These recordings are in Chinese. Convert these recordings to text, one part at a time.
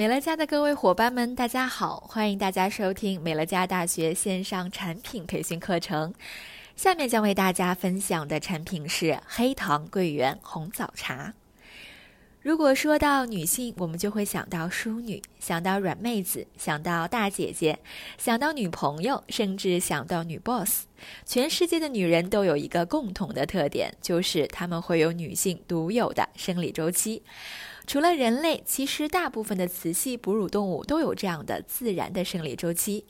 美乐家的各位伙伴们，大家好！欢迎大家收听美乐家大学线上产品培训课程。下面将为大家分享的产品是黑糖桂圆红枣茶。如果说到女性，我们就会想到淑女，想到软妹子，想到大姐姐，想到女朋友，甚至想到女 boss。全世界的女人都有一个共同的特点，就是她们会有女性独有的生理周期。除了人类，其实大部分的雌系哺乳动物都有这样的自然的生理周期。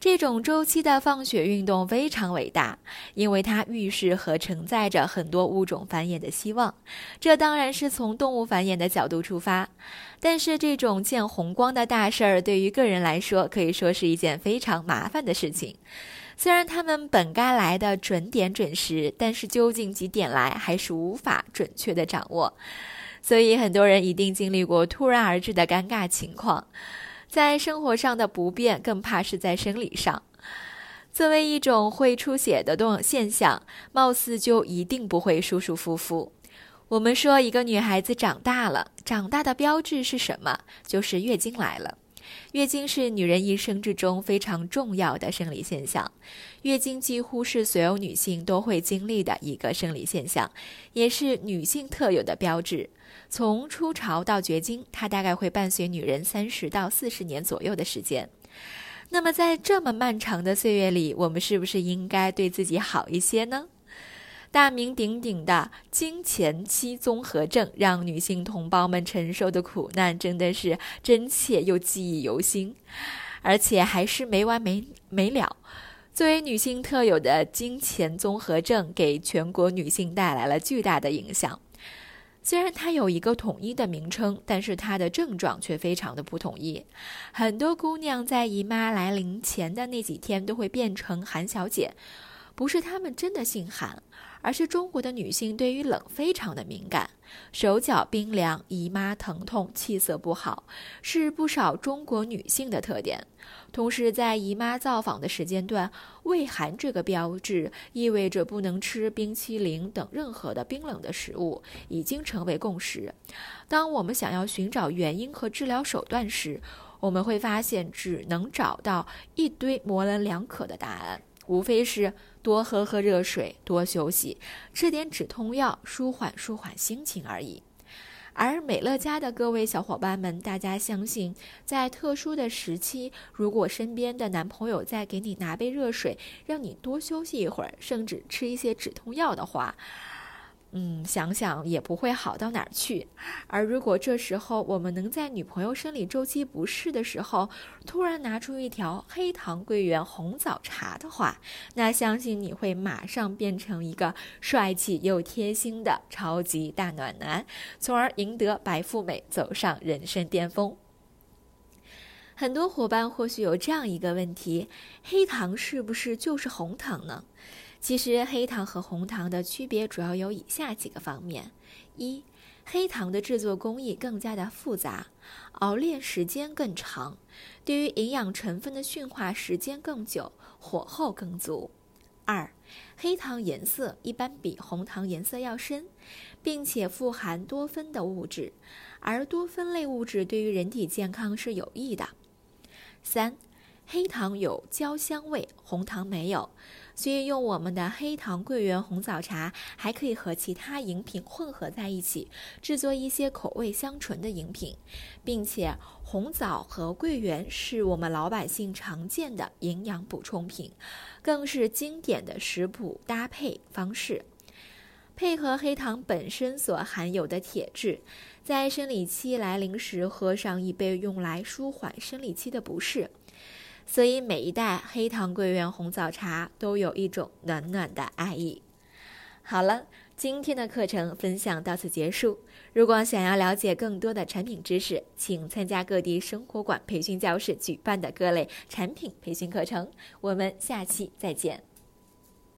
这种周期的放血运动非常伟大，因为它预示和承载着很多物种繁衍的希望。这当然是从动物繁衍的角度出发，但是这种见红光的大事儿对于个人来说，可以说是一件非常麻烦的事情。虽然他们本该来的准点准时，但是究竟几点来，还是无法准确的掌握。所以很多人一定经历过突然而至的尴尬情况，在生活上的不便，更怕是在生理上。作为一种会出血的动现象，貌似就一定不会舒舒服服。我们说一个女孩子长大了，长大的标志是什么？就是月经来了。月经是女人一生之中非常重要的生理现象，月经几乎是所有女性都会经历的一个生理现象，也是女性特有的标志。从初潮到绝经，它大概会伴随女人三十到四十年左右的时间。那么在这么漫长的岁月里，我们是不是应该对自己好一些呢？大名鼎鼎的经前期综合症，让女性同胞们承受的苦难真的是真切又记忆犹新，而且还是没完没没了。作为女性特有的经前综合症，给全国女性带来了巨大的影响。虽然它有一个统一的名称，但是它的症状却非常的不统一。很多姑娘在姨妈来临前的那几天都会变成韩小姐，不是她们真的性寒。而是中国的女性对于冷非常的敏感，手脚冰凉、姨妈疼痛、气色不好，是不少中国女性的特点。同时，在姨妈造访的时间段，畏寒这个标志意味着不能吃冰淇淋等任何的冰冷的食物，已经成为共识。当我们想要寻找原因和治疗手段时，我们会发现只能找到一堆模棱两可的答案。无非是多喝喝热水，多休息，吃点止痛药，舒缓舒缓心情而已。而美乐家的各位小伙伴们，大家相信，在特殊的时期，如果身边的男朋友再给你拿杯热水，让你多休息一会儿，甚至吃一些止痛药的话，嗯，想想也不会好到哪儿去。而如果这时候我们能在女朋友生理周期不适的时候，突然拿出一条黑糖桂圆红枣茶的话，那相信你会马上变成一个帅气又贴心的超级大暖男，从而赢得白富美，走上人生巅峰。很多伙伴或许有这样一个问题：黑糖是不是就是红糖呢？其实黑糖和红糖的区别主要有以下几个方面：一、黑糖的制作工艺更加的复杂，熬炼时间更长，对于营养成分的驯化时间更久，火候更足；二、黑糖颜色一般比红糖颜色要深，并且富含多酚的物质，而多酚类物质对于人体健康是有益的；三、黑糖有焦香味，红糖没有。所以用我们的黑糖桂圆红枣茶，还可以和其他饮品混合在一起，制作一些口味香醇的饮品，并且红枣和桂圆是我们老百姓常见的营养补充品，更是经典的食谱搭配方式。配合黑糖本身所含有的铁质，在生理期来临时喝上一杯，用来舒缓生理期的不适。所以每一袋黑糖桂圆红枣茶都有一种暖暖的爱意。好了，今天的课程分享到此结束。如果想要了解更多的产品知识，请参加各地生活馆培训教室举办的各类产品培训课程。我们下期再见。